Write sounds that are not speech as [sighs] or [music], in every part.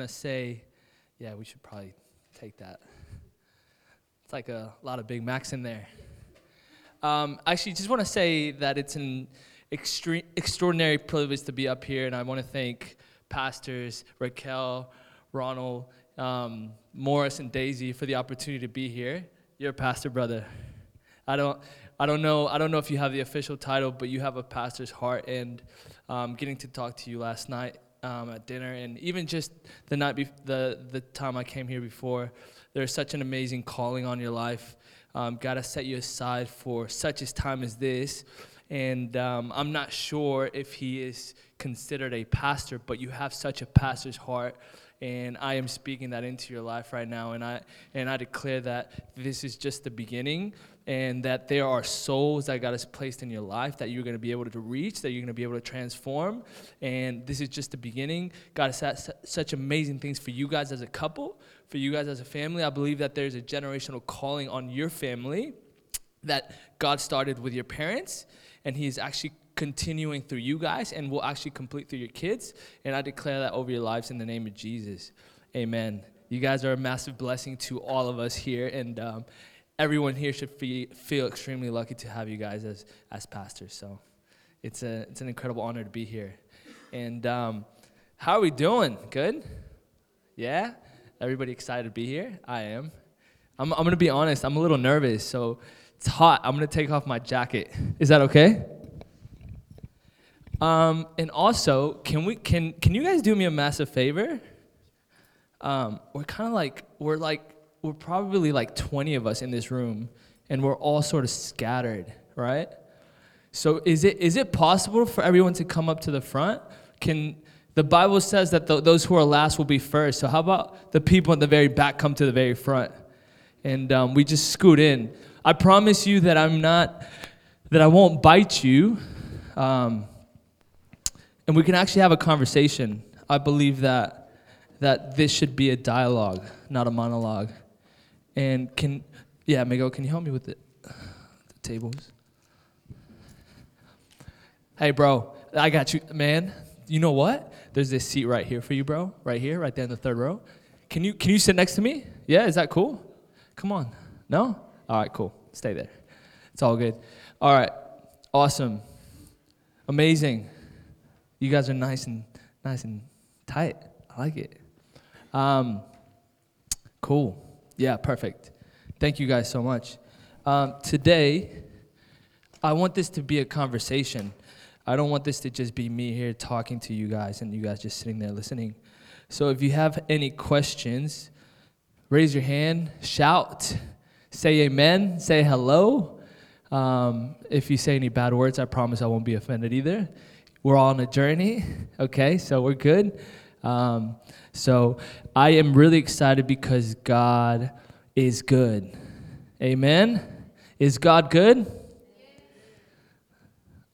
to say, yeah, we should probably take that. It's like a lot of Big Macs in there. Um, actually, just want to say that it's an extre- extraordinary privilege to be up here, and I want to thank pastors Raquel, Ronald, um, Morris, and Daisy for the opportunity to be here. You're a pastor, brother. I don't, I don't know, I don't know if you have the official title, but you have a pastor's heart, and um, getting to talk to you last night um, at dinner, and even just the night, bef- the the time I came here before, there's such an amazing calling on your life. Um, God has set you aside for such a time as this, and um, I'm not sure if He is considered a pastor, but you have such a pastor's heart. And I am speaking that into your life right now, and I and I declare that this is just the beginning, and that there are souls that God has placed in your life that you're going to be able to reach, that you're going to be able to transform. And this is just the beginning. God has su- such amazing things for you guys as a couple, for you guys as a family. I believe that there's a generational calling on your family that God started with your parents, and He is actually continuing through you guys and will actually complete through your kids. And I declare that over your lives in the name of Jesus. Amen. You guys are a massive blessing to all of us here, and um, everyone here should fe- feel extremely lucky to have you guys as, as pastors. So it's, a, it's an incredible honor to be here. And um, how are we doing? Good? Yeah? Everybody excited to be here? I am. I'm, I'm going to be honest, I'm a little nervous, so it's hot. I'm going to take off my jacket. Is that okay? Um, and also, can we can can you guys do me a massive favor? Um, we're kind of like we're like we're probably like 20 of us in this room, and we're all sort of scattered, right? So is it is it possible for everyone to come up to the front? Can the Bible says that th- those who are last will be first. So how about the people in the very back come to the very front, and um, we just scoot in. I promise you that I'm not that I won't bite you. Um, and we can actually have a conversation. I believe that that this should be a dialogue, not a monologue. And can yeah, Miguel, can you help me with the, the tables? Hey, bro, I got you, man. You know what? There's this seat right here for you, bro. Right here, right there in the third row. Can you can you sit next to me? Yeah, is that cool? Come on. No? All right, cool. Stay there. It's all good. All right. Awesome. Amazing. You guys are nice and nice and tight. I like it. Um, cool. Yeah, perfect. Thank you guys so much. Um, today, I want this to be a conversation. I don't want this to just be me here talking to you guys and you guys just sitting there listening. So if you have any questions, raise your hand, shout, say amen, say hello. Um, if you say any bad words, I promise I won't be offended either. We're all on a journey, okay? So we're good. Um, so I am really excited because God is good. Amen? Is God good?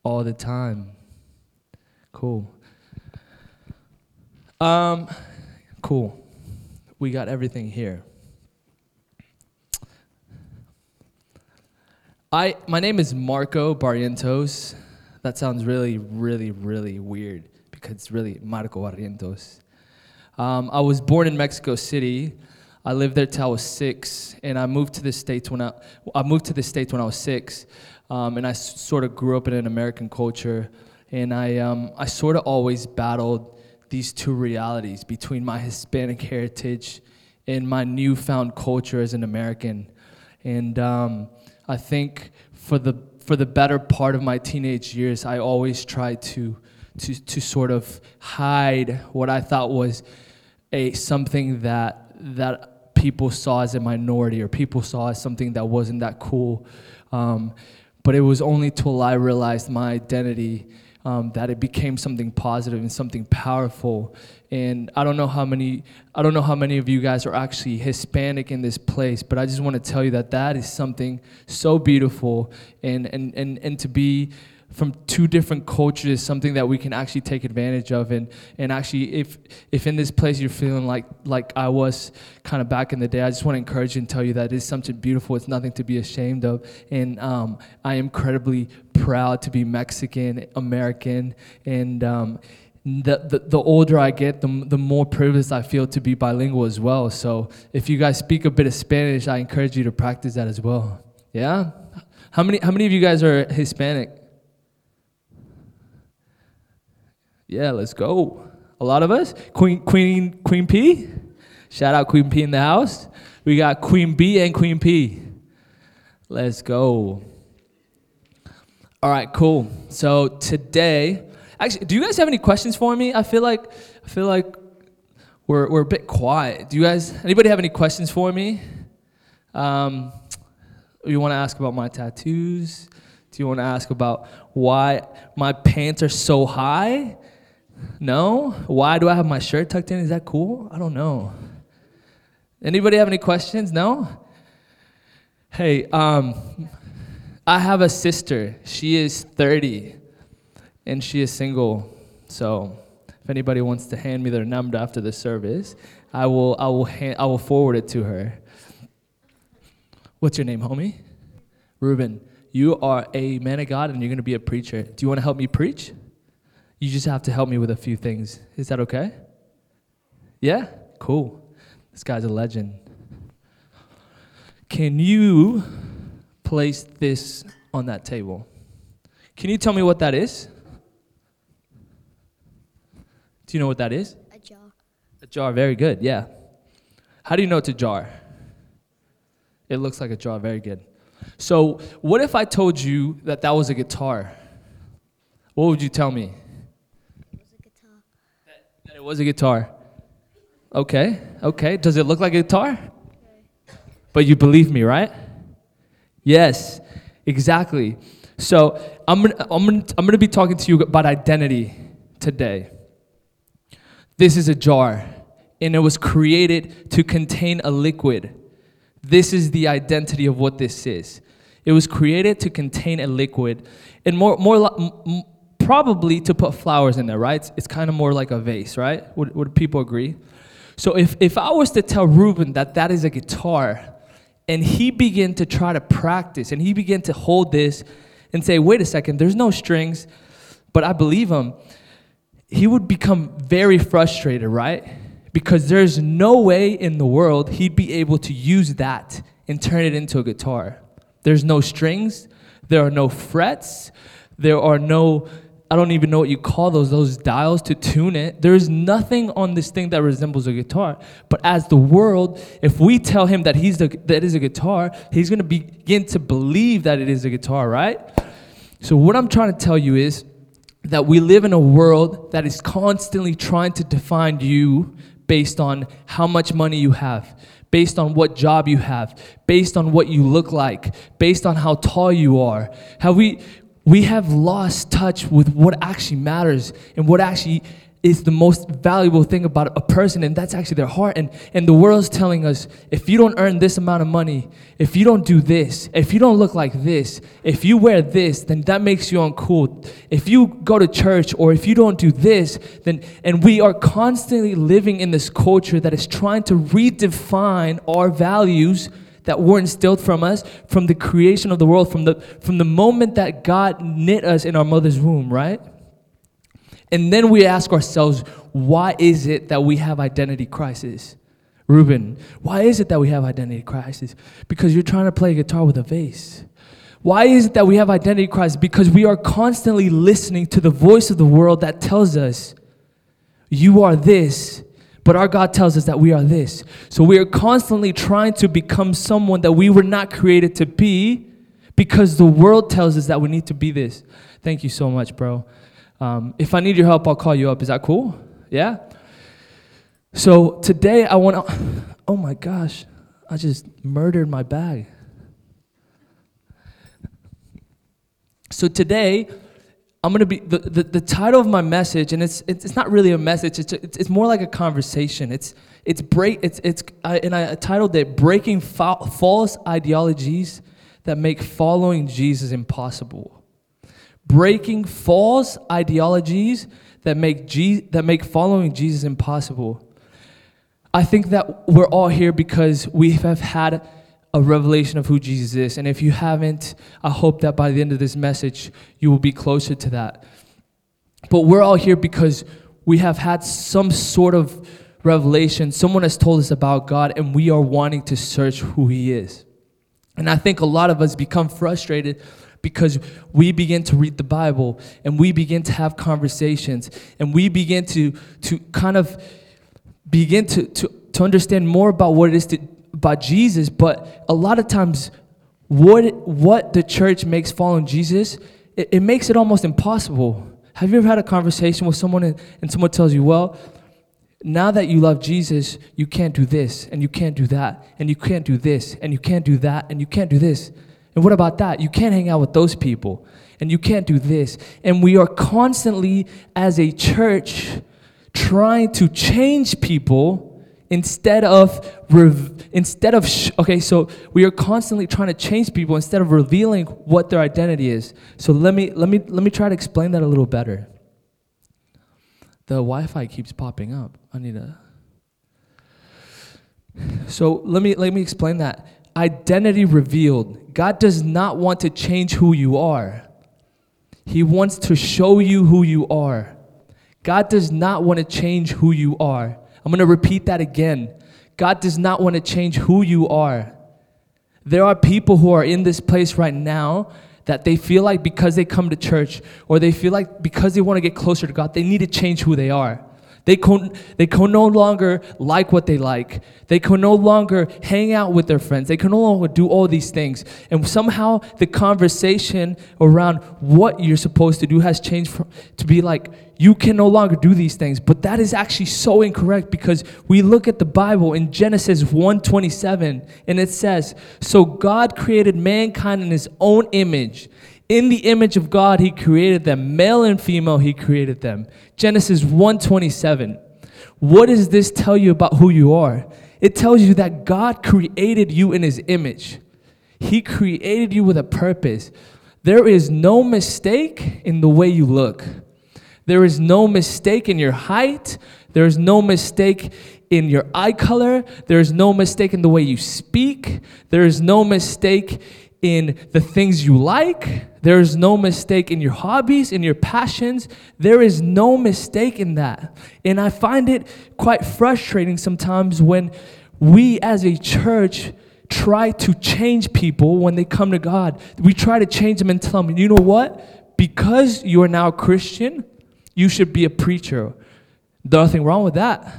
All the time. Cool. Um, cool. We got everything here. I, my name is Marco Barrientos. That sounds really, really, really weird it's really Marco Barrientos. Um, I was born in Mexico City. I lived there till I was six, and I moved to the states when I, I moved to the states when I was six, um, and I s- sort of grew up in an American culture, and I um, I sort of always battled these two realities between my Hispanic heritage and my newfound culture as an American, and um, I think for the for the better part of my teenage years, I always tried to to to sort of hide what I thought was a something that that people saw as a minority or people saw as something that wasn't that cool. Um, but it was only till I realized my identity um, that it became something positive and something powerful. And I don't know how many I don't know how many of you guys are actually Hispanic in this place, but I just want to tell you that that is something so beautiful and and and, and to be from two different cultures something that we can actually take advantage of and and actually if if in this place you're feeling like like I was kind of back in the day I just want to encourage you and tell you that it's something beautiful it's nothing to be ashamed of and um, I am incredibly proud to be Mexican American and um, the, the, the older I get, the, the more privileged I feel to be bilingual as well. So if you guys speak a bit of Spanish, I encourage you to practice that as well. Yeah? How many, how many of you guys are Hispanic? Yeah, let's go. A lot of us. Queen, Queen, Queen P. Shout out Queen P in the house. We got Queen B and Queen P. Let's go. All right, cool. So today, actually, do you guys have any questions for me? I feel like I feel like we're we're a bit quiet. Do you guys? Anybody have any questions for me? Um, you want to ask about my tattoos? Do you want to ask about why my pants are so high? No? Why do I have my shirt tucked in? Is that cool? I don't know. Anybody have any questions? No? Hey, um, I have a sister. She is 30 and she is single. So if anybody wants to hand me their number after the service, I will, I will, hand, I will forward it to her. What's your name, homie? Ruben. You are a man of God and you're going to be a preacher. Do you want to help me preach? You just have to help me with a few things. Is that okay? Yeah? Cool. This guy's a legend. Can you place this on that table? Can you tell me what that is? Do you know what that is? A jar. A jar, very good, yeah. How do you know it's a jar? It looks like a jar, very good. So, what if I told you that that was a guitar? What would you tell me? It was a guitar. That it was a guitar. Okay, okay. Does it look like a guitar? But you believe me, right? Yes, exactly. So I'm gonna, I'm, gonna, I'm gonna be talking to you about identity today. This is a jar, and it was created to contain a liquid. This is the identity of what this is. It was created to contain a liquid, and more, more probably to put flowers in there, right? It's, kind of more like a vase, right? Would, would people agree? So if, if I was to tell Ruben that that is a guitar, and he began to try to practice, and he began to hold this and say, wait a second, there's no strings, but I believe him, he would become very frustrated, right? Because there's no way in the world he'd be able to use that and turn it into a guitar. There's no strings, there are no frets, there are no I don't even know what you call those, those dials to tune it. There's nothing on this thing that resembles a guitar. But as the world, if we tell him that he's the, that is a guitar, he's gonna begin to believe that it is a guitar, right? So what I'm trying to tell you is that we live in a world that is constantly trying to define you based on how much money you have, based on what job you have, based on what you look like, based on how tall you are. How we we have lost touch with what actually matters and what actually is the most valuable thing about a person, and that's actually their heart. And, and the world's telling us if you don't earn this amount of money, if you don't do this, if you don't look like this, if you wear this, then that makes you uncool. If you go to church or if you don't do this, then, and we are constantly living in this culture that is trying to redefine our values that were instilled from us from the creation of the world, from the, from the moment that God knit us in our mother's womb, right? And then we ask ourselves, why is it that we have identity crisis? Ruben, why is it that we have identity crisis? Because you're trying to play guitar with a vase. Why is it that we have identity crisis? Because we are constantly listening to the voice of the world that tells us, you are this, but our God tells us that we are this. So we are constantly trying to become someone that we were not created to be because the world tells us that we need to be this. Thank you so much, bro. Um, if I need your help, I'll call you up. Is that cool? Yeah? So today I want to. [sighs] Oh my gosh, I just murdered my bag. So today, I'm gonna be the, the, the title of my message, and it's, it's it's not really a message. It's it's, it's more like a conversation. It's it's break. It's it's I, and I titled it "Breaking Fa- False Ideologies That Make Following Jesus Impossible." Breaking false ideologies that make Je- that make following Jesus impossible. I think that we're all here because we have had a revelation of who Jesus is. And if you haven't, I hope that by the end of this message, you will be closer to that. But we're all here because we have had some sort of revelation. Someone has told us about God, and we are wanting to search who He is. And I think a lot of us become frustrated because we begin to read the Bible and we begin to have conversations and we begin to, to kind of begin to, to, to understand more about what it is to, about Jesus. But a lot of times, what, what the church makes following Jesus, it, it makes it almost impossible. Have you ever had a conversation with someone and, and someone tells you, well, now that you love Jesus, you can't do this, and you can't do that, and you can't do this, and you can't do that, and you can't do this. And what about that? You can't hang out with those people, and you can't do this. And we are constantly, as a church, trying to change people instead of rev- instead of sh- okay so we are constantly trying to change people instead of revealing what their identity is so let me let me let me try to explain that a little better the Wi-Fi keeps popping up. I need a. So let me let me explain that. Identity revealed. God does not want to change who you are. He wants to show you who you are. God does not want to change who you are. I'm going to repeat that again. God does not want to change who you are. There are people who are in this place right now that they feel like because they come to church or they feel like because they want to get closer to God, they need to change who they are. They can, they can no longer like what they like. They can no longer hang out with their friends. They can no longer do all these things. And somehow the conversation around what you're supposed to do has changed from, to be like, you can no longer do these things. But that is actually so incorrect because we look at the Bible in Genesis 1:27 and it says, "So God created mankind in his own image. In the image of God he created them, male and female he created them." Genesis 1:27. What does this tell you about who you are? It tells you that God created you in his image. He created you with a purpose. There is no mistake in the way you look. There is no mistake in your height. There is no mistake in your eye color. There is no mistake in the way you speak. There is no mistake in the things you like. There is no mistake in your hobbies, in your passions. There is no mistake in that. And I find it quite frustrating sometimes when we as a church try to change people when they come to God. We try to change them and tell them, you know what? Because you are now a Christian, you should be a preacher. Nothing wrong with that.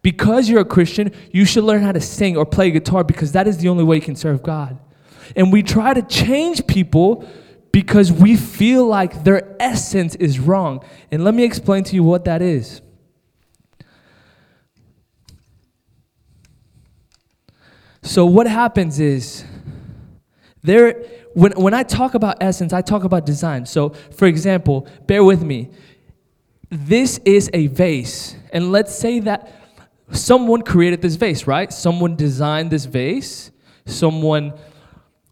Because you're a Christian, you should learn how to sing or play guitar because that is the only way you can serve God. And we try to change people because we feel like their essence is wrong. And let me explain to you what that is. So, what happens is, there, when, when I talk about essence, I talk about design. So, for example, bear with me. This is a vase. And let's say that someone created this vase, right? Someone designed this vase. Someone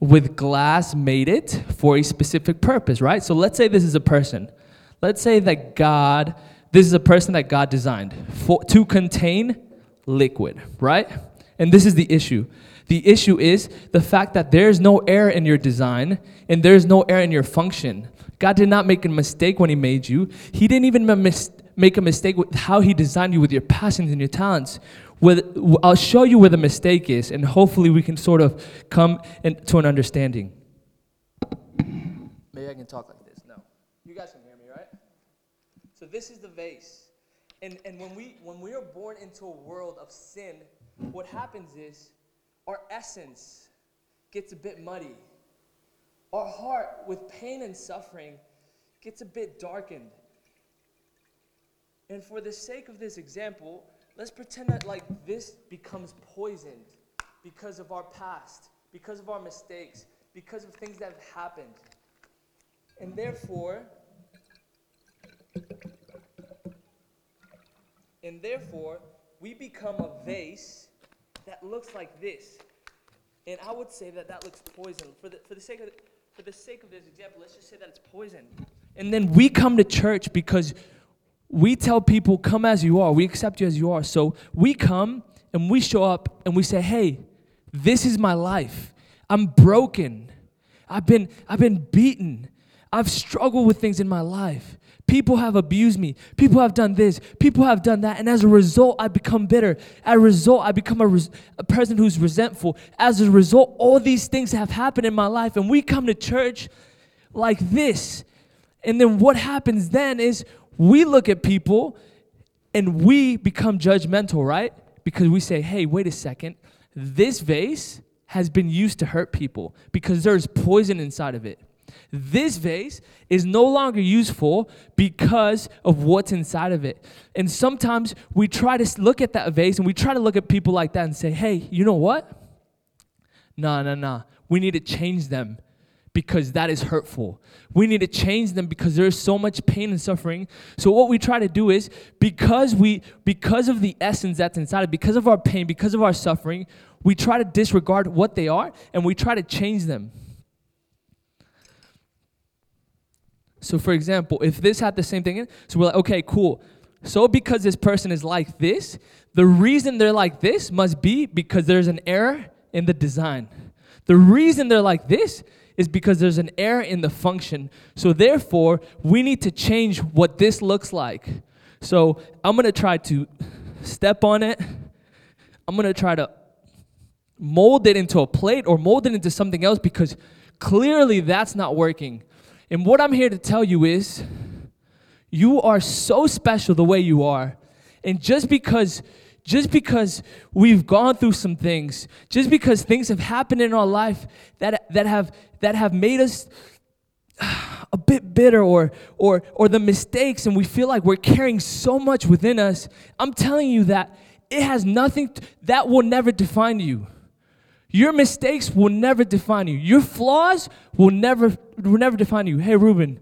with glass made it for a specific purpose, right? So let's say this is a person. Let's say that God, this is a person that God designed for, to contain liquid, right? And this is the issue. The issue is the fact that there's no air in your design and there's no air in your function. God did not make a mistake when He made you. He didn't even make a mistake with how He designed you with your passions and your talents. I'll show you where the mistake is, and hopefully we can sort of come in, to an understanding. Maybe I can talk like this. No. You guys can hear me, right? So this is the vase. And, and when, we, when we are born into a world of sin, what happens is our essence gets a bit muddy. Our heart, with pain and suffering, gets a bit darkened. And for the sake of this example, let's pretend that like this becomes poisoned because of our past, because of our mistakes, because of things that have happened. And therefore, and therefore, we become a vase that looks like this. And I would say that that looks poisoned. For the, for the sake of for the sake of this example, let's just say that it's poison. And then we come to church because we tell people, come as you are. We accept you as you are. So we come and we show up and we say, hey, this is my life. I'm broken. I've been, I've been beaten. I've struggled with things in my life. People have abused me. People have done this. People have done that. And as a result, I become bitter. As a result, I become a, res- a person who's resentful. As a result, all these things have happened in my life. And we come to church like this. And then what happens then is we look at people and we become judgmental, right? Because we say, hey, wait a second. This vase has been used to hurt people because there's poison inside of it. This vase is no longer useful because of what's inside of it. And sometimes we try to look at that vase and we try to look at people like that and say, hey, you know what? Nah, nah, nah. We need to change them because that is hurtful. We need to change them because there's so much pain and suffering. So what we try to do is because we because of the essence that's inside it, because of our pain, because of our suffering, we try to disregard what they are and we try to change them. So, for example, if this had the same thing, in, so we're like, okay, cool. So, because this person is like this, the reason they're like this must be because there's an error in the design. The reason they're like this is because there's an error in the function. So, therefore, we need to change what this looks like. So, I'm gonna try to step on it. I'm gonna try to mold it into a plate or mold it into something else because clearly that's not working. And what I'm here to tell you is you are so special the way you are. And just because just because we've gone through some things, just because things have happened in our life that that have that have made us [sighs] a bit bitter or or or the mistakes and we feel like we're carrying so much within us, I'm telling you that it has nothing to, that will never define you. Your mistakes will never define you. Your flaws will never will never define you. Hey Ruben,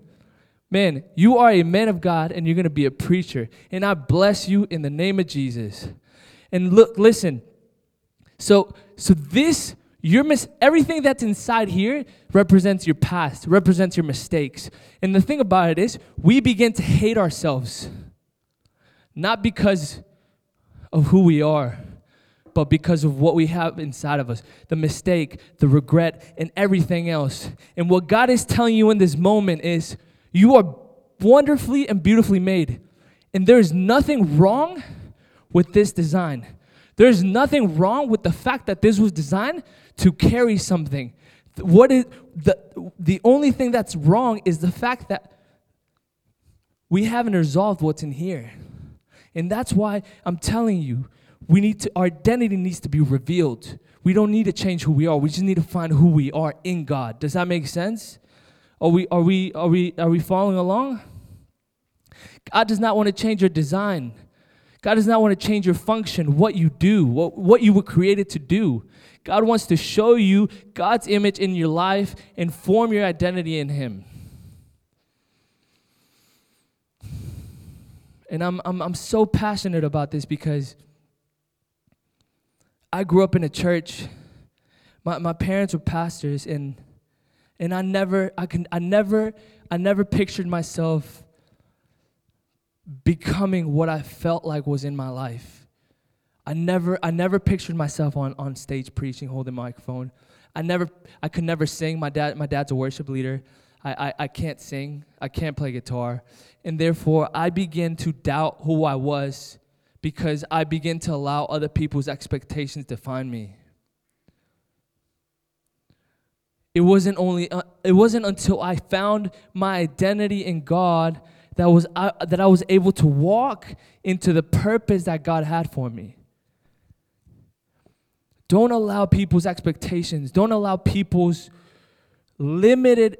man, you are a man of God and you're going to be a preacher. And I bless you in the name of Jesus. And look, listen. So so this mis- everything that's inside here represents your past, represents your mistakes. And the thing about it is, we begin to hate ourselves not because of who we are but because of what we have inside of us the mistake, the regret, and everything else. And what God is telling you in this moment is you are wonderfully and beautifully made. And there's nothing wrong with this design. There's nothing wrong with the fact that this was designed to carry something. What is the the only thing that's wrong is the fact that we haven't resolved what's in here. And that's why I'm telling you, we need to, our identity needs to be revealed. We don't need to change who we are. We just need to find who we are in God. Does that make sense? Are we, are we, are we, are we following along? God does not want to change your design. God does not want to change your function, what you do, what, what you were created to do. God wants to show you God's image in your life and form your identity in Him. And I'm, I'm, I'm so passionate about this because I grew up in a church. My, my parents were pastors, and and I never I can I never I never pictured myself becoming what I felt like was in my life. I never I never pictured myself on, on stage preaching, holding a microphone. I never I could never sing. My dad my dad's a worship leader. I, I, I can't sing. I can't play guitar. And therefore I began to doubt who I was because I begin to allow other people's expectations to define me. It wasn't only uh, it wasn't until I found my identity in God that was that I was able to walk into the purpose that God had for me. Don't allow people's expectations, don't allow people's limited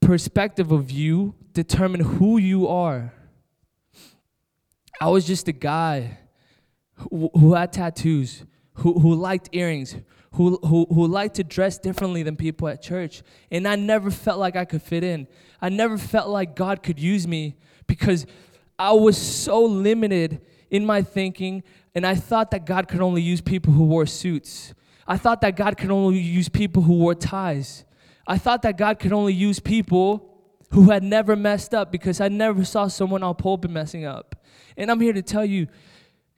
perspective of you determine who you are. I was just a guy who, who had tattoos, who, who liked earrings, who, who, who liked to dress differently than people at church. And I never felt like I could fit in. I never felt like God could use me because I was so limited in my thinking, and I thought that God could only use people who wore suits. I thought that God could only use people who wore ties. I thought that God could only use people who had never messed up because I never saw someone on pulpit messing up. And I'm here to tell you,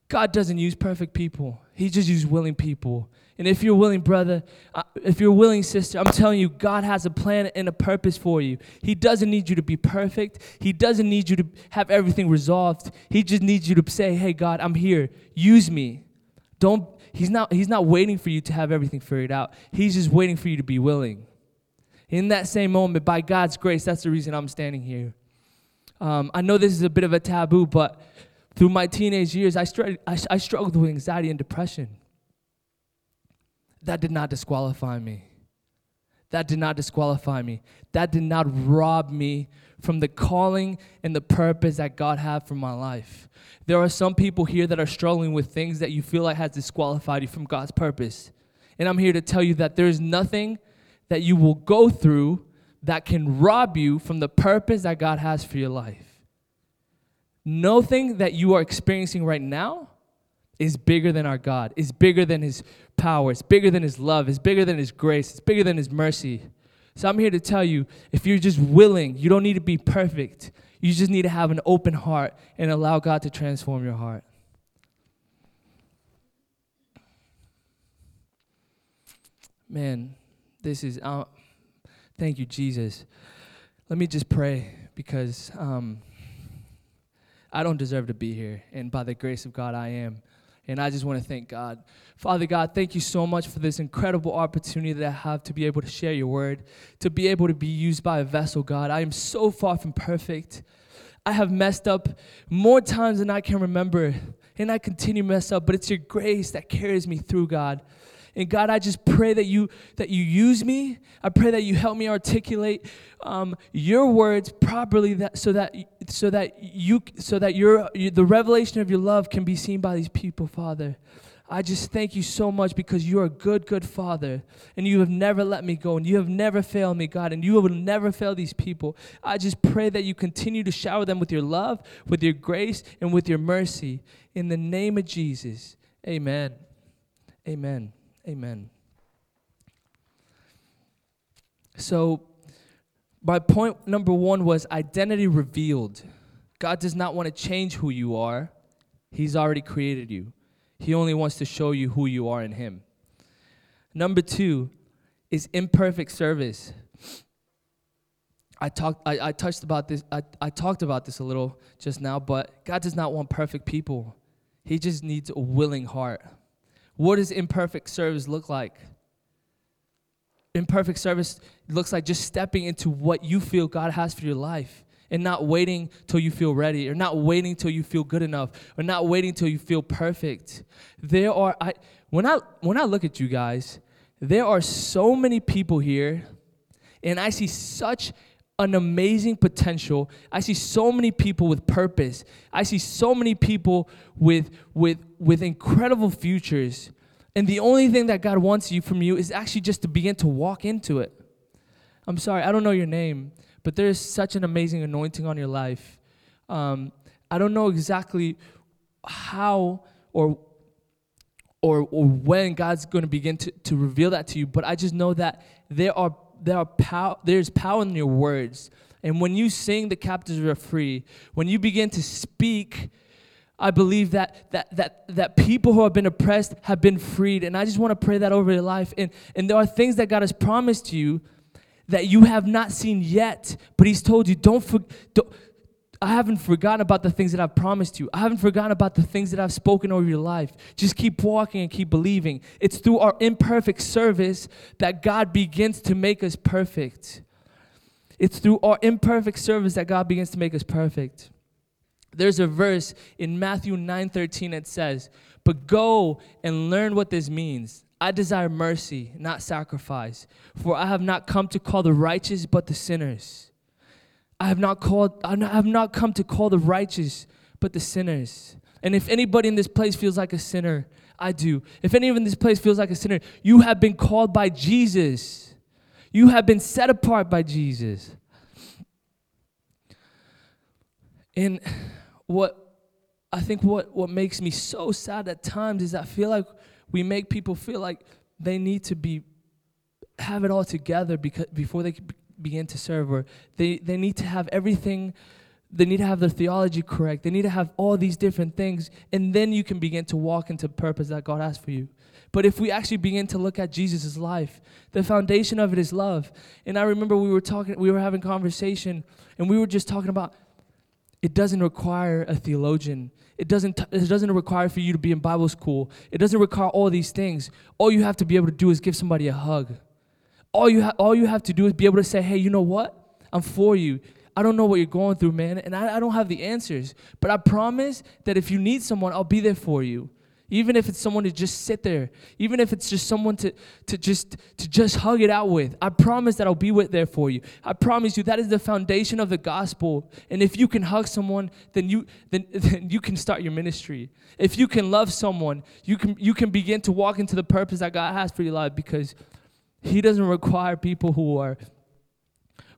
God doesn't use perfect people, He just uses willing people. And if you're willing, brother, uh, if you're willing, sister, I'm telling you, God has a plan and a purpose for you. He doesn't need you to be perfect. He doesn't need you to have everything resolved. He just needs you to say, "Hey, God, I'm here. Use me." Don't. He's not. He's not waiting for you to have everything figured out. He's just waiting for you to be willing. In that same moment, by God's grace, that's the reason I'm standing here. Um, I know this is a bit of a taboo, but through my teenage years, I, str- I, I struggled with anxiety and depression. That did not disqualify me. That did not disqualify me. That did not rob me from the calling and the purpose that God had for my life. There are some people here that are struggling with things that you feel like has disqualified you from God's purpose. And I'm here to tell you that there's nothing that you will go through that can rob you from the purpose that God has for your life. Nothing that you are experiencing right now is bigger than our God, is bigger than His power, it's bigger than His love, it's bigger than His grace, it's bigger than His mercy. So I'm here to tell you if you're just willing, you don't need to be perfect. You just need to have an open heart and allow God to transform your heart. Man, this is, uh, thank you, Jesus. Let me just pray because um, I don't deserve to be here. And by the grace of God, I am. And I just want to thank God. Father God, thank you so much for this incredible opportunity that I have to be able to share your word, to be able to be used by a vessel, God. I am so far from perfect. I have messed up more times than I can remember, and I continue to mess up, but it's your grace that carries me through, God. And God, I just pray that you that you use me. I pray that you help me articulate um, your words properly, that so that so that you so that your the revelation of your love can be seen by these people, Father. I just thank you so much because you're a good, good Father, and you have never let me go, and you have never failed me, God, and you will never fail these people. I just pray that you continue to shower them with your love, with your grace, and with your mercy. In the name of Jesus, amen. Amen. Amen. So, my point number one was identity revealed. God does not want to change who you are, He's already created you. He only wants to show you who you are in Him. Number two is imperfect service. I talked I, I touched about this I, I talked about this a little just now, but God does not want perfect people. He just needs a willing heart. What does imperfect service look like? Imperfect service looks like just stepping into what you feel God has for your life and not waiting till you feel ready or not waiting till you feel good enough or not waiting till you feel perfect. There are I when I when I look at you guys, there are so many people here and I see such an amazing potential. I see so many people with purpose. I see so many people with with with incredible futures. And the only thing that God wants you from you is actually just to begin to walk into it. I'm sorry, I don't know your name, but there is such an amazing anointing on your life. Um, I don't know exactly how or or, or when God's going to begin to, to reveal that to you, but I just know that there are there are pow- there's power in your words. And when you sing, the captives are free. When you begin to speak, I believe that that that that people who have been oppressed have been freed. And I just want to pray that over your life. And and there are things that God has promised you that you have not seen yet, but He's told you, don't, for, don't I haven't forgotten about the things that I've promised you. I haven't forgotten about the things that I've spoken over your life. Just keep walking and keep believing. It's through our imperfect service that God begins to make us perfect. It's through our imperfect service that God begins to make us perfect. There's a verse in Matthew 9:13 that says, "But go and learn what this means. I desire mercy, not sacrifice, for I have not come to call the righteous but the sinners." I have not called I have not come to call the righteous but the sinners. And if anybody in this place feels like a sinner, I do. If anyone in this place feels like a sinner, you have been called by Jesus. You have been set apart by Jesus. And what I think what, what makes me so sad at times is I feel like we make people feel like they need to be have it all together because before they begin to serve or they, they need to have everything they need to have their theology correct. They need to have all these different things. And then you can begin to walk into purpose that God has for you. But if we actually begin to look at Jesus' life, the foundation of it is love. And I remember we were talking, we were having conversation, and we were just talking about it doesn't require a theologian. It doesn't, it doesn't require for you to be in Bible school. It doesn't require all these things. All you have to be able to do is give somebody a hug. All you, ha- all you have to do is be able to say, hey, you know what? I'm for you. I don't know what you're going through, man, and I, I don't have the answers. But I promise that if you need someone, I'll be there for you. Even if it's someone to just sit there, even if it's just someone to, to just to just hug it out with, I promise that I'll be with there for you. I promise you that is the foundation of the gospel. And if you can hug someone, then you then, [laughs] then you can start your ministry. If you can love someone, you can you can begin to walk into the purpose that God has for your life because He doesn't require people who are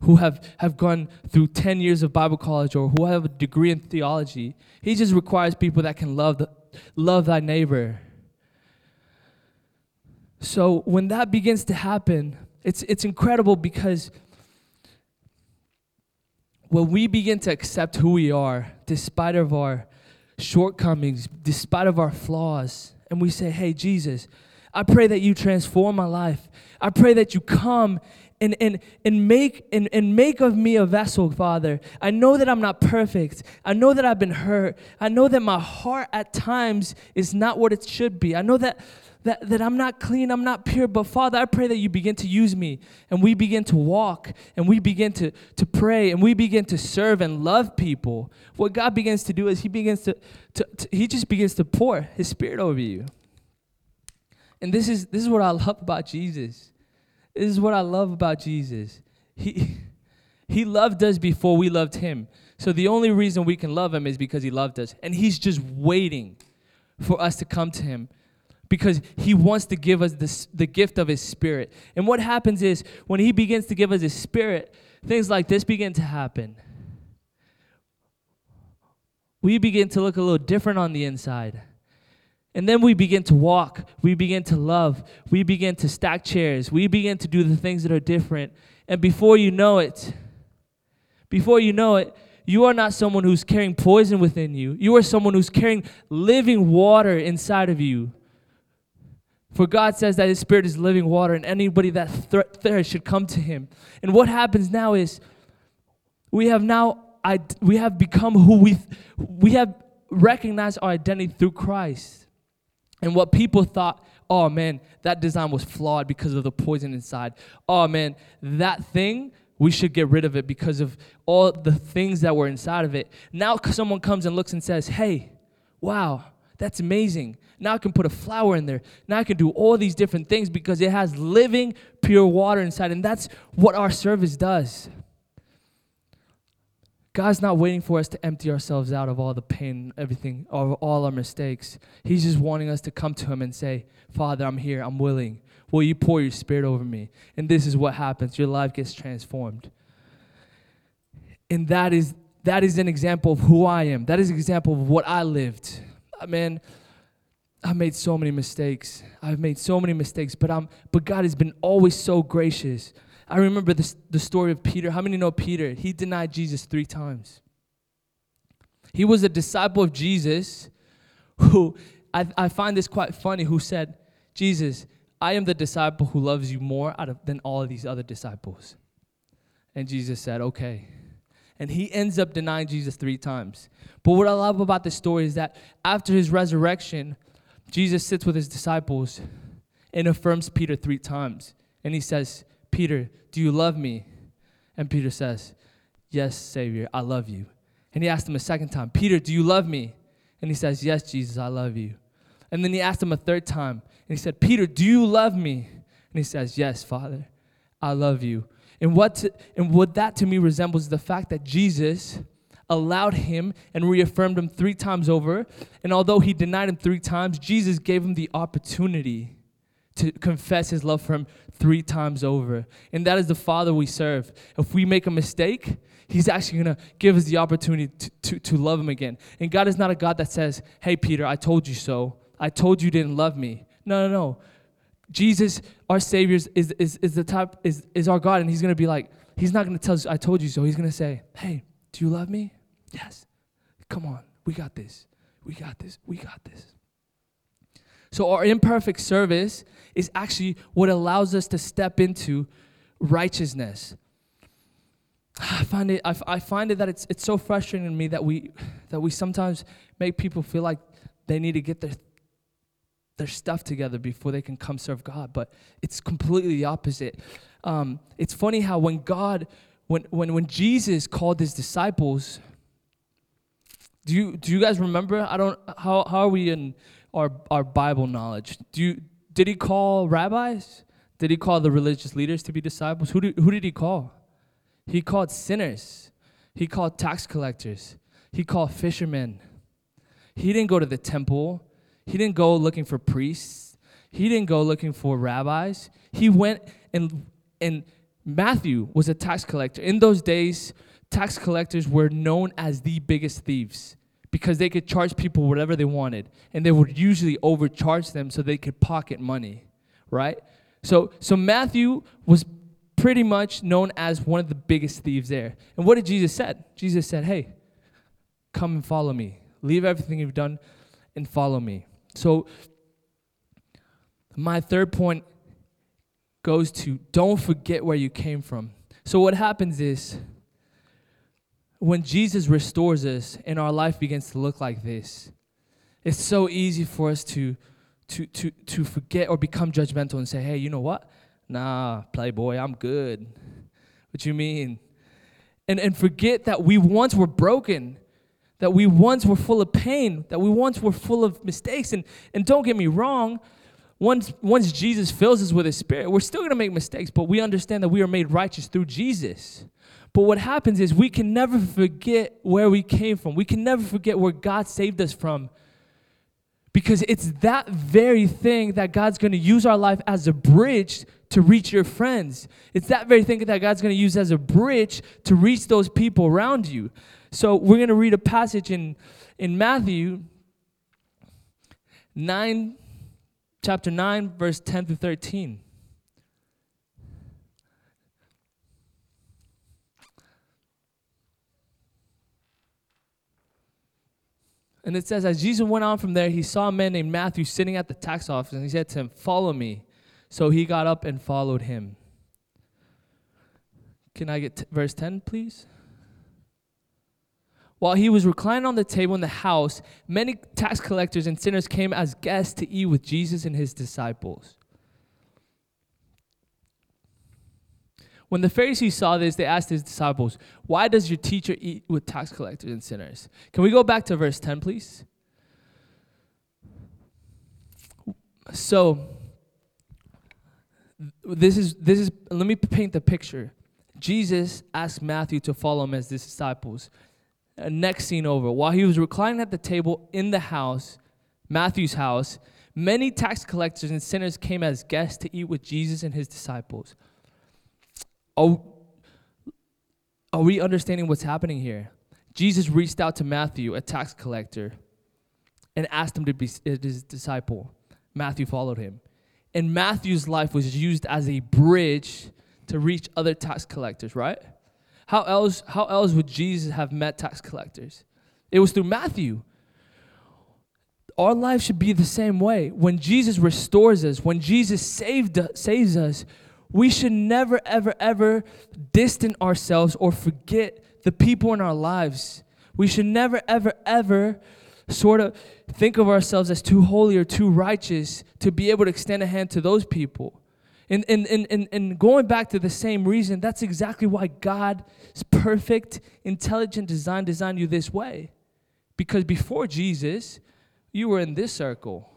who have, have gone through 10 years of Bible college or who have a degree in theology. He just requires people that can love, the, love thy neighbor. So when that begins to happen, it's, it's incredible because when we begin to accept who we are, despite of our shortcomings, despite of our flaws, and we say, hey, Jesus, I pray that you transform my life. I pray that you come and, and, and, make, and, and make of me a vessel, Father. I know that I'm not perfect. I know that I've been hurt. I know that my heart at times is not what it should be. I know that, that, that I'm not clean, I'm not pure. But Father, I pray that you begin to use me and we begin to walk and we begin to, to pray and we begin to serve and love people. What God begins to do is He begins to, to, to He just begins to pour His Spirit over you. And this is this is what I love about Jesus. This is what I love about Jesus. He [laughs] he loved us before we loved him. So the only reason we can love him is because he loved us. And he's just waiting for us to come to him because he wants to give us this, the gift of his spirit. And what happens is when he begins to give us his spirit, things like this begin to happen. We begin to look a little different on the inside. And then we begin to walk, we begin to love, we begin to stack chairs, we begin to do the things that are different. And before you know it, before you know it, you are not someone who's carrying poison within you. You are someone who's carrying living water inside of you. For God says that His Spirit is living water, and anybody that thirsts should come to Him. And what happens now is we have now we have become who we we have recognized our identity through Christ. And what people thought, oh man, that design was flawed because of the poison inside. Oh man, that thing, we should get rid of it because of all the things that were inside of it. Now someone comes and looks and says, hey, wow, that's amazing. Now I can put a flower in there. Now I can do all these different things because it has living, pure water inside. And that's what our service does. God's not waiting for us to empty ourselves out of all the pain, everything, of all our mistakes. He's just wanting us to come to Him and say, Father, I'm here, I'm willing. Will you pour your spirit over me? And this is what happens. Your life gets transformed. And that is that is an example of who I am. That is an example of what I lived. Man, I made so many mistakes. I've made so many mistakes, but I'm but God has been always so gracious. I remember this, the story of Peter. How many know Peter? He denied Jesus three times. He was a disciple of Jesus who, I, I find this quite funny, who said, Jesus, I am the disciple who loves you more out of, than all of these other disciples. And Jesus said, okay. And he ends up denying Jesus three times. But what I love about this story is that after his resurrection, Jesus sits with his disciples and affirms Peter three times. And he says, Peter, do you love me? And Peter says, Yes, Savior, I love you. And he asked him a second time, Peter, do you love me? And he says, Yes, Jesus, I love you. And then he asked him a third time, and he said, Peter, do you love me? And he says, Yes, Father, I love you. And what, to, and what that to me resembles is the fact that Jesus allowed him and reaffirmed him three times over. And although he denied him three times, Jesus gave him the opportunity to confess his love for him three times over. And that is the Father we serve. If we make a mistake, he's actually going to give us the opportunity to, to, to love him again. And God is not a God that says, hey, Peter, I told you so. I told you didn't love me. No, no, no. Jesus, our Savior, is, is, is the type, is, is our God, and he's going to be like, he's not going to tell us, I told you so. He's going to say, hey, do you love me? Yes. Come on. We got this. We got this. We got this. So, our imperfect service is actually what allows us to step into righteousness. I find it, I, find it that it's, it's so frustrating to me that we, that we sometimes make people feel like they need to get their, their stuff together before they can come serve God. But it's completely the opposite. Um, it's funny how when God, when, when, when Jesus called his disciples, do you, do you guys remember? I don't, how, how are we in our, our Bible knowledge? Do you, did he call rabbis? Did he call the religious leaders to be disciples? Who did, who did he call? He called sinners. He called tax collectors. He called fishermen. He didn't go to the temple. He didn't go looking for priests. He didn't go looking for rabbis. He went and and Matthew was a tax collector. In those days, tax collectors were known as the biggest thieves because they could charge people whatever they wanted and they would usually overcharge them so they could pocket money, right? So so Matthew was pretty much known as one of the biggest thieves there. And what did Jesus said? Jesus said, "Hey, come and follow me. Leave everything you've done and follow me." So my third point goes to don't forget where you came from. So what happens is when Jesus restores us and our life begins to look like this, it's so easy for us to to to to forget or become judgmental and say, "Hey, you know what? Nah, playboy, I'm good." What you mean? And and forget that we once were broken, that we once were full of pain, that we once were full of mistakes. And and don't get me wrong, once once Jesus fills us with his spirit, we're still going to make mistakes, but we understand that we are made righteous through Jesus. But what happens is we can never forget where we came from. We can never forget where God saved us from. Because it's that very thing that God's going to use our life as a bridge to reach your friends. It's that very thing that God's going to use as a bridge to reach those people around you. So we're going to read a passage in, in Matthew 9, chapter 9, verse 10 through 13. And it says, as Jesus went on from there, he saw a man named Matthew sitting at the tax office, and he said to him, Follow me. So he got up and followed him. Can I get t- verse 10, please? While he was reclining on the table in the house, many tax collectors and sinners came as guests to eat with Jesus and his disciples. When the Pharisees saw this, they asked his disciples, Why does your teacher eat with tax collectors and sinners? Can we go back to verse 10, please? So, this is this is let me paint the picture. Jesus asked Matthew to follow him as his disciples. Uh, next scene over. While he was reclining at the table in the house, Matthew's house, many tax collectors and sinners came as guests to eat with Jesus and his disciples. Are, are we understanding what's happening here? Jesus reached out to Matthew, a tax collector, and asked him to be uh, his disciple. Matthew followed him. And Matthew's life was used as a bridge to reach other tax collectors, right? How else, how else would Jesus have met tax collectors? It was through Matthew. Our life should be the same way. When Jesus restores us, when Jesus saved, saves us, we should never, ever, ever distance ourselves or forget the people in our lives. We should never, ever, ever sort of think of ourselves as too holy or too righteous to be able to extend a hand to those people. And, and, and, and, and going back to the same reason, that's exactly why God's perfect, intelligent design designed you this way. Because before Jesus, you were in this circle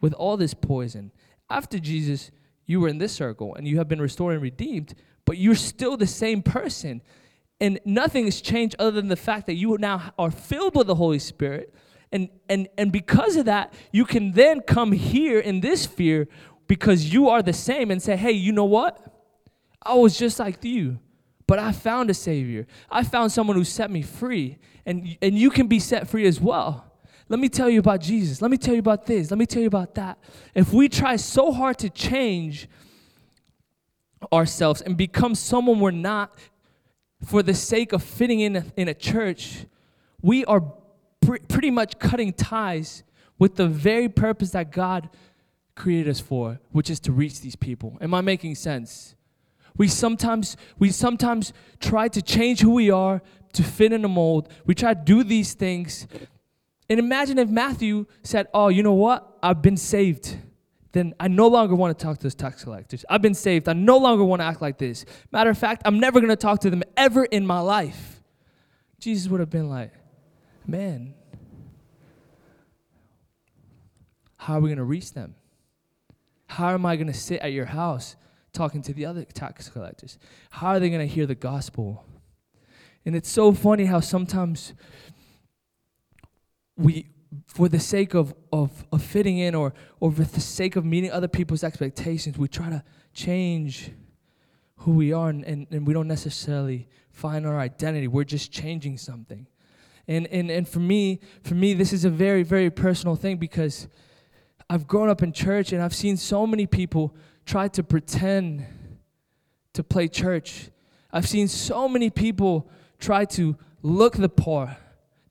with all this poison. After Jesus, you were in this circle and you have been restored and redeemed, but you're still the same person. And nothing has changed other than the fact that you now are filled with the Holy Spirit. And, and, and because of that, you can then come here in this sphere because you are the same and say, hey, you know what? I was just like you, but I found a Savior. I found someone who set me free, and, and you can be set free as well. Let me tell you about Jesus. Let me tell you about this. Let me tell you about that. If we try so hard to change ourselves and become someone we're not, for the sake of fitting in a, in a church, we are pr- pretty much cutting ties with the very purpose that God created us for, which is to reach these people. Am I making sense? We sometimes we sometimes try to change who we are to fit in a mold. We try to do these things. And imagine if Matthew said, "Oh, you know what? I've been saved." Then I no longer want to talk to those tax collectors. I've been saved. I no longer want to act like this. Matter of fact, I'm never going to talk to them ever in my life. Jesus would have been like, "Man, how are we going to reach them? How am I going to sit at your house talking to the other tax collectors? How are they going to hear the gospel? And it's so funny how sometimes we, for the sake of, of, of fitting in or, or for the sake of meeting other people's expectations, we try to change who we are and, and, and we don't necessarily find our identity. We're just changing something. And, and, and for me, for me, this is a very, very personal thing because I've grown up in church and I've seen so many people try to pretend to play church. I've seen so many people try to look the part.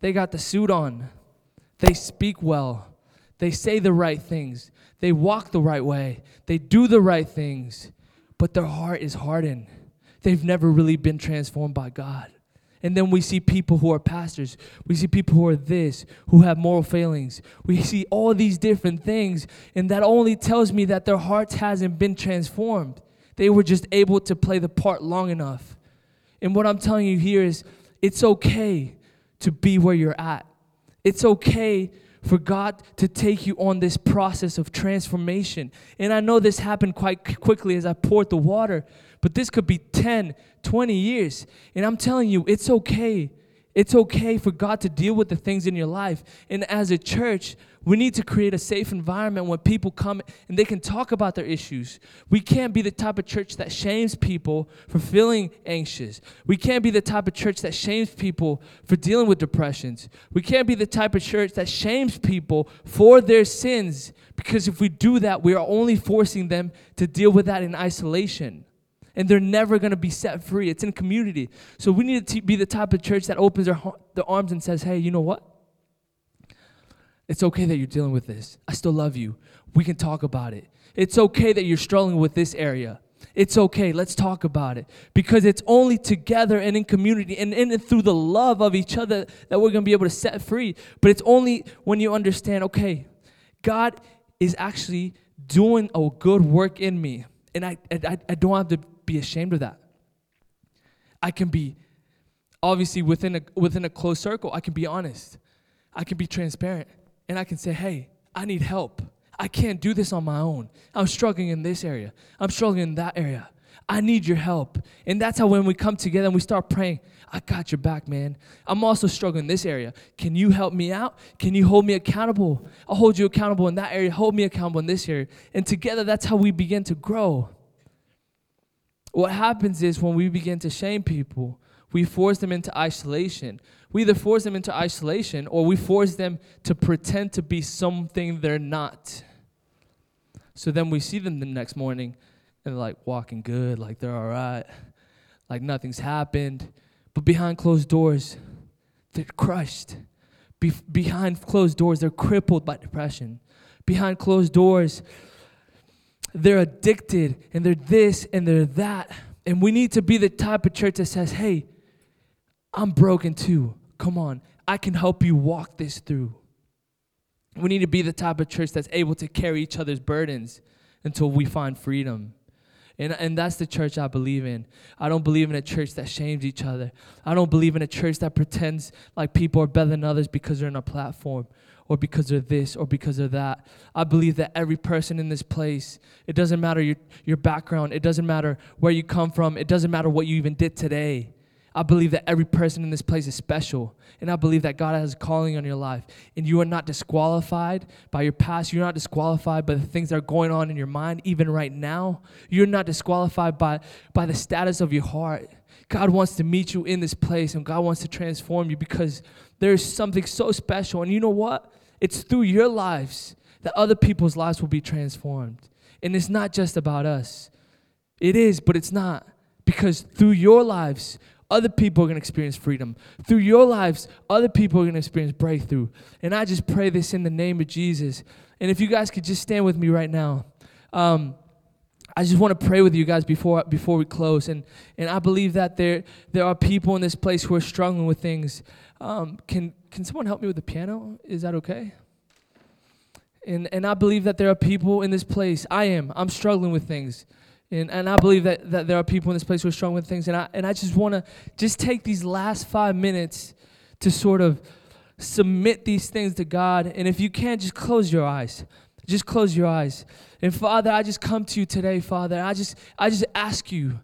They got the suit on. They speak well. They say the right things. They walk the right way. They do the right things. But their heart is hardened. They've never really been transformed by God. And then we see people who are pastors. We see people who are this, who have moral failings. We see all these different things, and that only tells me that their hearts hasn't been transformed. They were just able to play the part long enough. And what I'm telling you here is it's okay to be where you're at. It's okay for God to take you on this process of transformation. And I know this happened quite quickly as I poured the water, but this could be 10, 20 years. And I'm telling you, it's okay. It's okay for God to deal with the things in your life. And as a church, we need to create a safe environment where people come and they can talk about their issues. We can't be the type of church that shames people for feeling anxious. We can't be the type of church that shames people for dealing with depressions. We can't be the type of church that shames people for their sins because if we do that, we are only forcing them to deal with that in isolation and they're never going to be set free. It's in community. So we need to be the type of church that opens their, arms and says, hey, you know what? It's okay that you're dealing with this. I still love you. We can talk about it. It's okay that you're struggling with this area. It's okay. Let's talk about it. Because it's only together and in community and in and through the love of each other that we're going to be able to set free. But it's only when you understand, okay, God is actually doing a good work in me. And I, I, I don't have to be ashamed of that. I can be obviously within a within a close circle, I can be honest. I can be transparent and I can say, "Hey, I need help. I can't do this on my own. I'm struggling in this area. I'm struggling in that area. I need your help." And that's how when we come together and we start praying, I got your back, man. I'm also struggling in this area. Can you help me out? Can you hold me accountable? I'll hold you accountable in that area. Hold me accountable in this area. And together, that's how we begin to grow. What happens is when we begin to shame people, we force them into isolation. We either force them into isolation or we force them to pretend to be something they're not. So then we see them the next morning and they're like walking good, like they're all right, like nothing's happened. But behind closed doors, they're crushed. Be- behind closed doors, they're crippled by depression. Behind closed doors, they're addicted and they're this and they're that. And we need to be the type of church that says, hey, I'm broken too. Come on, I can help you walk this through. We need to be the type of church that's able to carry each other's burdens until we find freedom. And, and that's the church I believe in. I don't believe in a church that shames each other. I don't believe in a church that pretends like people are better than others because they're on a platform or because they're this or because of that. I believe that every person in this place, it doesn't matter your, your background, it doesn't matter where you come from, it doesn't matter what you even did today. I believe that every person in this place is special. And I believe that God has a calling on your life. And you are not disqualified by your past. You're not disqualified by the things that are going on in your mind, even right now. You're not disqualified by, by the status of your heart. God wants to meet you in this place and God wants to transform you because there's something so special. And you know what? It's through your lives that other people's lives will be transformed. And it's not just about us. It is, but it's not. Because through your lives, other people are going to experience freedom. Through your lives, other people are going to experience breakthrough. And I just pray this in the name of Jesus. And if you guys could just stand with me right now. Um, I just want to pray with you guys before before we close, and and I believe that there there are people in this place who are struggling with things. Um, can can someone help me with the piano? Is that okay? And and I believe that there are people in this place. I am. I'm struggling with things. And, and I believe that, that there are people in this place who are struggling with things. And I, and I just want to just take these last five minutes to sort of submit these things to God. And if you can't, just close your eyes. Just close your eyes. And Father, I just come to you today, Father. I just I just ask you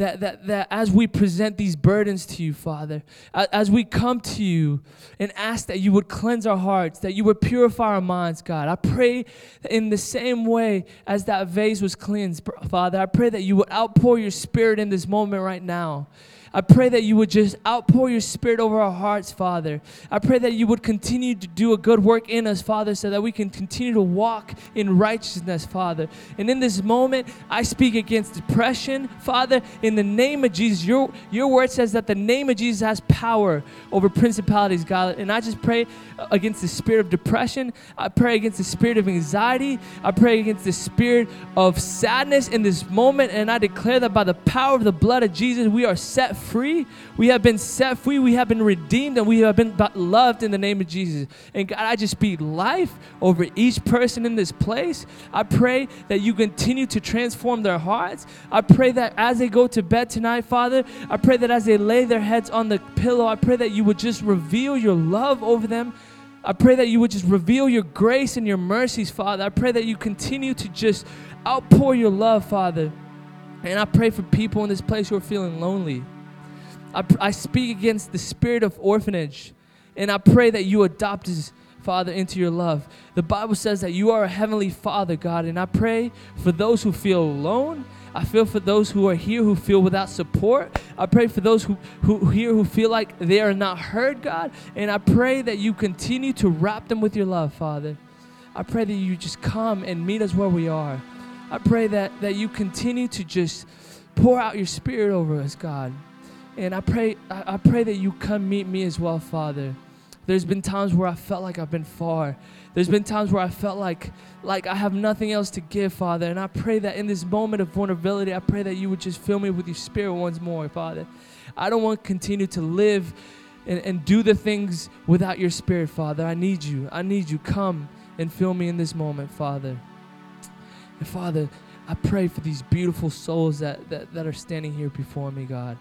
that, that, that as we present these burdens to you, Father, as we come to you and ask that you would cleanse our hearts, that you would purify our minds, God, I pray in the same way as that vase was cleansed, Father, I pray that you would outpour your spirit in this moment right now. I pray that you would just outpour your spirit over our hearts, Father. I pray that you would continue to do a good work in us, Father, so that we can continue to walk in righteousness, Father. And in this moment, I speak against depression, Father, in the name of Jesus. Your, your word says that the name of Jesus has power over principalities, God. And I just pray against the spirit of depression. I pray against the spirit of anxiety. I pray against the spirit of sadness in this moment. And I declare that by the power of the blood of Jesus, we are set free. We have been set free. We have been redeemed and we have been loved in the name of Jesus. And God, I just speak life over each person in this place. I pray that you continue to transform their hearts. I pray that as they go to bed tonight, Father, I pray that as they lay their heads on the pillow, I pray that you would just reveal your love over them. I pray that you would just reveal your grace and your mercies, Father. I pray that you continue to just outpour your love, Father. And I pray for people in this place who are feeling lonely. I, I speak against the spirit of orphanage. And I pray that you adopt us, Father, into your love. The Bible says that you are a heavenly Father, God. And I pray for those who feel alone. I feel for those who are here who feel without support. I pray for those who, who here who feel like they are not heard, God. And I pray that you continue to wrap them with your love, Father. I pray that you just come and meet us where we are. I pray that, that you continue to just pour out your spirit over us, God. And I pray, I, pray that you come meet me as well, Father. There's been times where I felt like I've been far. There's been times where I felt like like I have nothing else to give, Father. And I pray that in this moment of vulnerability, I pray that you would just fill me with your spirit once more, Father. I don't want to continue to live and, and do the things without your spirit, Father. I need you. I need you. Come and fill me in this moment, Father. And Father, I pray for these beautiful souls that, that, that are standing here before me, God.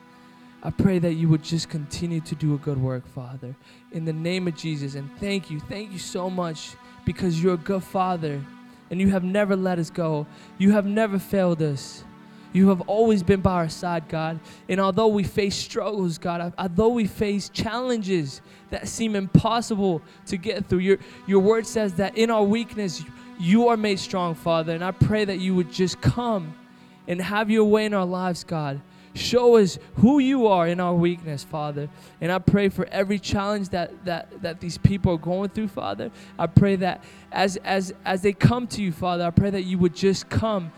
I pray that you would just continue to do a good work, Father, in the name of Jesus. And thank you, thank you so much because you're a good Father and you have never let us go. You have never failed us. You have always been by our side, God. And although we face struggles, God, although we face challenges that seem impossible to get through, your, your word says that in our weakness, you are made strong, Father. And I pray that you would just come and have your way in our lives, God. Show us who you are in our weakness, Father. And I pray for every challenge that that that these people are going through, Father. I pray that as as as they come to you, Father, I pray that you would just come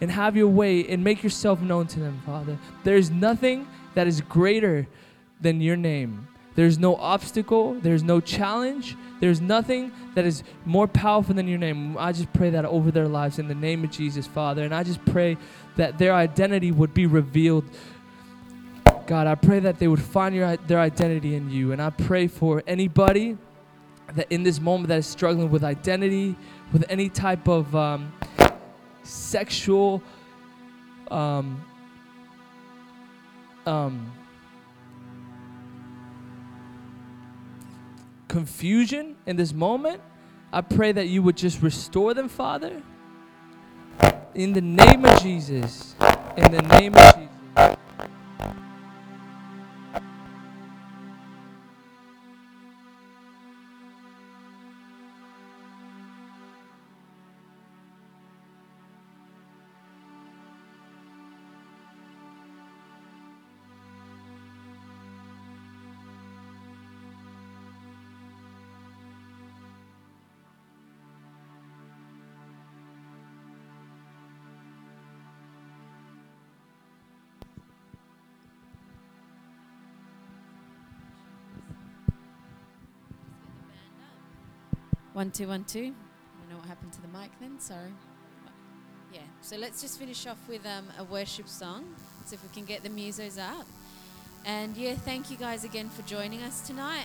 and have your way and make yourself known to them, Father. There's nothing that is greater than your name. There's no obstacle, there's no challenge, there's nothing that is more powerful than your name. I just pray that over their lives in the name of Jesus, Father. And I just pray that their identity would be revealed. God, I pray that they would find your, their identity in you. And I pray for anybody that in this moment that is struggling with identity, with any type of um, sexual um, um, confusion in this moment, I pray that you would just restore them, Father. In the name of Jesus. In the name of Jesus. One, two, one, two. I don't know what happened to the mic then, sorry. Yeah, so let's just finish off with um, a worship song. See if we can get the musos up. And yeah, thank you guys again for joining us tonight.